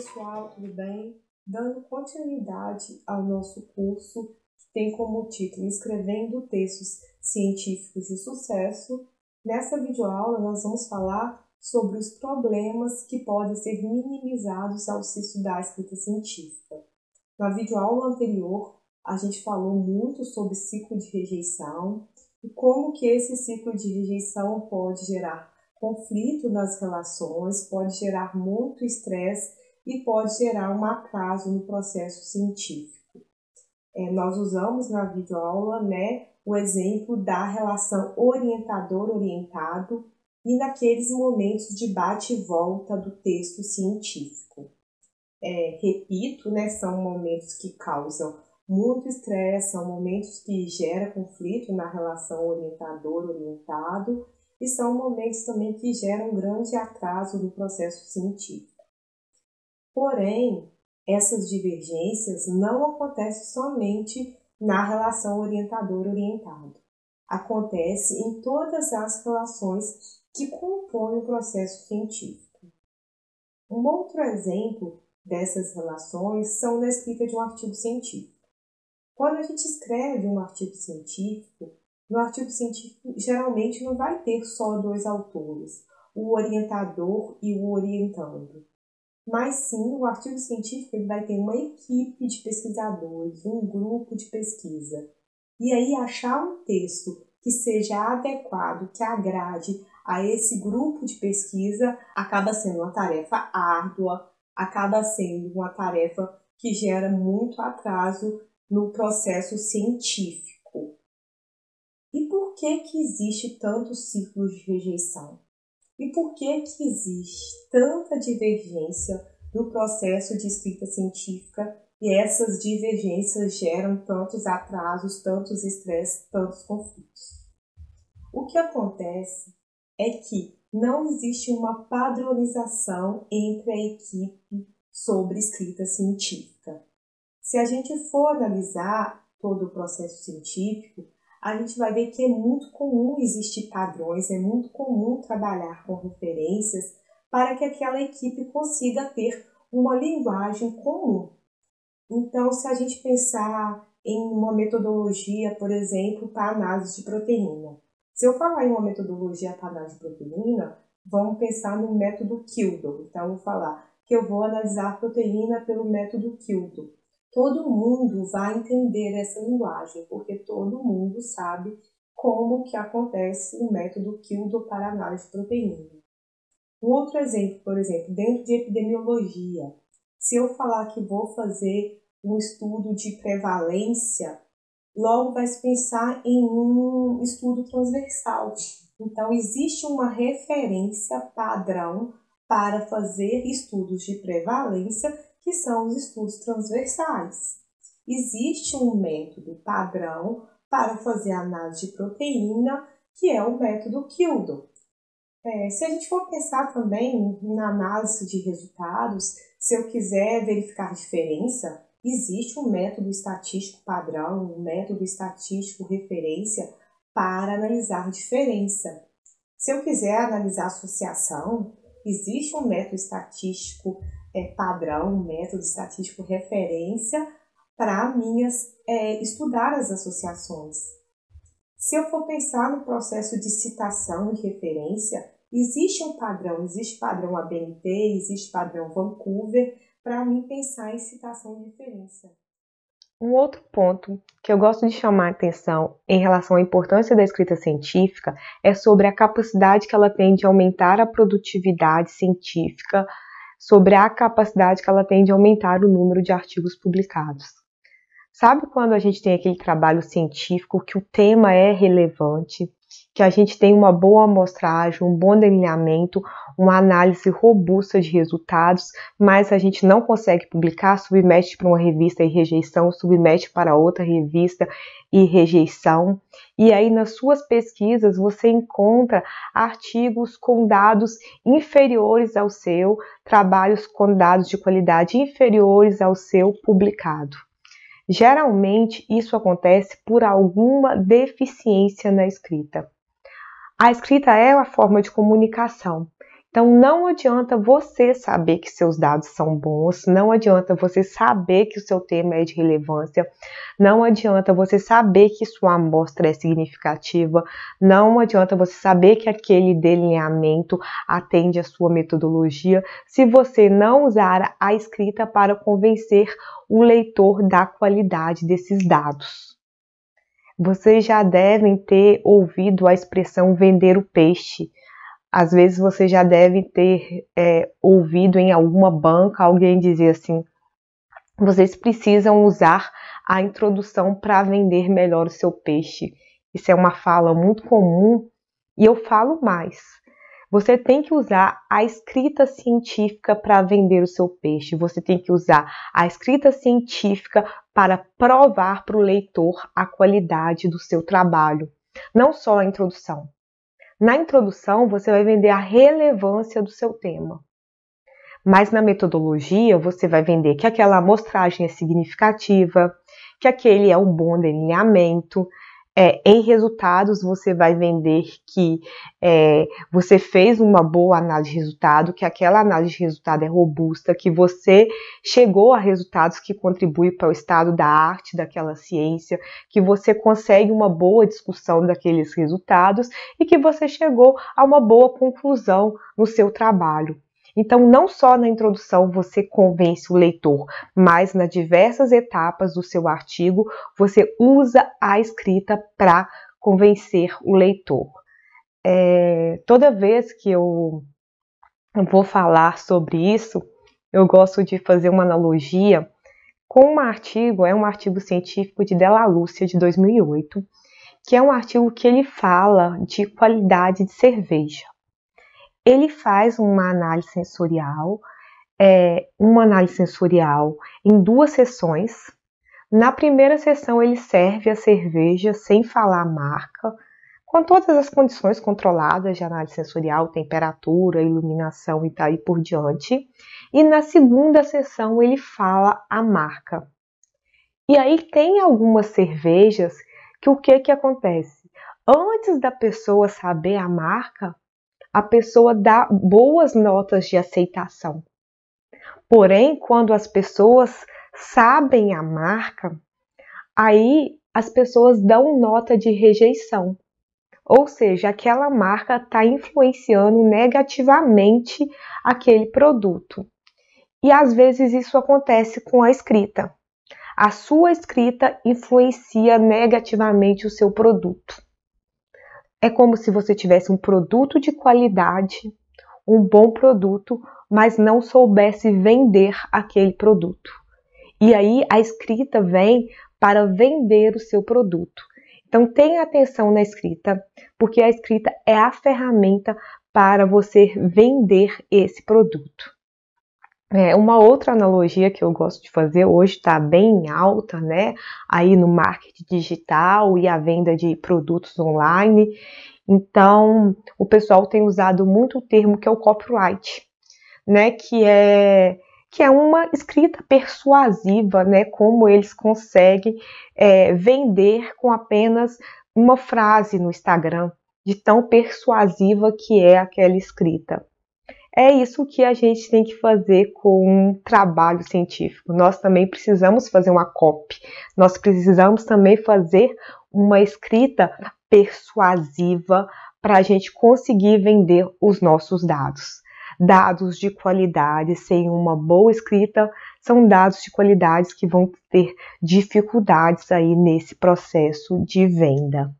pessoal, tudo bem? Dando continuidade ao nosso curso, que tem como título Escrevendo Textos Científicos de Sucesso, nessa videoaula nós vamos falar sobre os problemas que podem ser minimizados ao se estudar a escrita científica. Na videoaula anterior, a gente falou muito sobre ciclo de rejeição e como que esse ciclo de rejeição pode gerar conflito nas relações, pode gerar muito estresse e pode gerar um atraso no processo científico. É, nós usamos na videoaula né, o exemplo da relação orientador-orientado e naqueles momentos de bate e volta do texto científico. É, repito, né, são momentos que causam muito estresse, são momentos que geram conflito na relação orientador-orientado e são momentos também que geram grande atraso no processo científico. Porém, essas divergências não acontecem somente na relação orientador-orientado. Acontece em todas as relações que compõem o processo científico. Um outro exemplo dessas relações são na escrita de um artigo científico. Quando a gente escreve um artigo científico, no artigo científico geralmente não vai ter só dois autores, o orientador e o orientando. Mas sim, o artigo científico ele vai ter uma equipe de pesquisadores, um grupo de pesquisa. E aí achar um texto que seja adequado, que agrade a esse grupo de pesquisa, acaba sendo uma tarefa árdua, acaba sendo uma tarefa que gera muito atraso no processo científico. E por que que existe tantos ciclos de rejeição? E por que que existe tanta divergência no processo de escrita científica e essas divergências geram tantos atrasos, tantos estresses, tantos conflitos? O que acontece é que não existe uma padronização entre a equipe sobre escrita científica. Se a gente for analisar todo o processo científico, a gente vai ver que é muito comum existir padrões, é muito comum trabalhar com referências para que aquela equipe consiga ter uma linguagem comum. Então, se a gente pensar em uma metodologia, por exemplo, para análise de proteína. Se eu falar em uma metodologia para análise de proteína, vamos pensar no método Kildo. Então, eu vou falar que eu vou analisar a proteína pelo método Kildo todo mundo vai entender essa linguagem, porque todo mundo sabe como que acontece o método Kildo para análise de proteína. Um outro exemplo, por exemplo, dentro de epidemiologia, se eu falar que vou fazer um estudo de prevalência, logo vai se pensar em um estudo transversal. Então, existe uma referência padrão para fazer estudos de prevalência que são os estudos transversais. Existe um método padrão para fazer análise de proteína, que é o método Kildo. É, se a gente for pensar também na análise de resultados, se eu quiser verificar diferença, existe um método estatístico padrão, um método estatístico referência para analisar diferença. Se eu quiser analisar associação, existe um método estatístico é, padrão, método estatístico referência para minhas é, estudar as associações. Se eu for pensar no processo de citação e referência, existe um padrão, existe padrão ABNT, existe padrão Vancouver, para mim pensar em citação e referência. Um outro ponto que eu gosto de chamar a atenção em relação à importância da escrita científica é sobre a capacidade que ela tem de aumentar a produtividade científica sobre a capacidade que ela tem de aumentar o número de artigos publicados. Sabe quando a gente tem aquele trabalho científico que o tema é relevante, que a gente tem uma boa amostragem, um bom delineamento, uma análise robusta de resultados, mas a gente não consegue publicar, submete para uma revista e rejeição, submete para outra revista e rejeição. E aí nas suas pesquisas você encontra artigos com dados inferiores ao seu, trabalhos com dados de qualidade inferiores ao seu publicado. Geralmente isso acontece por alguma deficiência na escrita. A escrita é uma forma de comunicação Então não adianta você saber que seus dados são bons, não adianta você saber que o seu tema é de relevância, não adianta você saber que sua amostra é significativa, não adianta você saber que aquele delineamento atende à sua metodologia, se você não usar a escrita para convencer o leitor da qualidade desses dados. Vocês já devem ter ouvido a expressão vender o peixe. Às vezes você já deve ter é, ouvido em alguma banca alguém dizer assim: vocês precisam usar a introdução para vender melhor o seu peixe. Isso é uma fala muito comum e eu falo mais. Você tem que usar a escrita científica para vender o seu peixe. Você tem que usar a escrita científica para provar para o leitor a qualidade do seu trabalho. Não só a introdução. Na introdução, você vai vender a relevância do seu tema. Mas na metodologia, você vai vender que aquela amostragem é significativa, que aquele é um bom delineamento, é, em resultados, você vai vender que é, você fez uma boa análise de resultado, que aquela análise de resultado é robusta, que você chegou a resultados que contribuem para o estado da arte daquela ciência, que você consegue uma boa discussão daqueles resultados e que você chegou a uma boa conclusão no seu trabalho. Então, não só na introdução você convence o leitor, mas nas diversas etapas do seu artigo você usa a escrita para convencer o leitor. É, toda vez que eu vou falar sobre isso, eu gosto de fazer uma analogia com um artigo, é um artigo científico de Della Lúcia de 2008, que é um artigo que ele fala de qualidade de cerveja ele faz uma análise sensorial, é, uma análise sensorial em duas sessões. Na primeira sessão, ele serve a cerveja sem falar a marca, com todas as condições controladas de análise sensorial, temperatura, iluminação e daí por diante. E na segunda sessão, ele fala a marca. E aí tem algumas cervejas que o que que acontece? Antes da pessoa saber a marca, a pessoa dá boas notas de aceitação. Porém, quando as pessoas sabem a marca, aí as pessoas dão nota de rejeição. Ou seja, aquela marca está influenciando negativamente aquele produto. E às vezes isso acontece com a escrita. A sua escrita influencia negativamente o seu produto. É como se você tivesse um produto de qualidade, um bom produto, mas não soubesse vender aquele produto. E aí a escrita vem para vender o seu produto. Então tenha atenção na escrita, porque a escrita é a ferramenta para você vender esse produto. É, uma outra analogia que eu gosto de fazer hoje está bem alta, né? Aí no marketing digital e a venda de produtos online. Então, o pessoal tem usado muito o termo que é o copyright, né? Que é que é uma escrita persuasiva, né? Como eles conseguem é, vender com apenas uma frase no Instagram, de tão persuasiva que é aquela escrita. É isso que a gente tem que fazer com um trabalho científico. Nós também precisamos fazer uma copy, nós precisamos também fazer uma escrita persuasiva para a gente conseguir vender os nossos dados. Dados de qualidade sem uma boa escrita são dados de qualidades que vão ter dificuldades aí nesse processo de venda.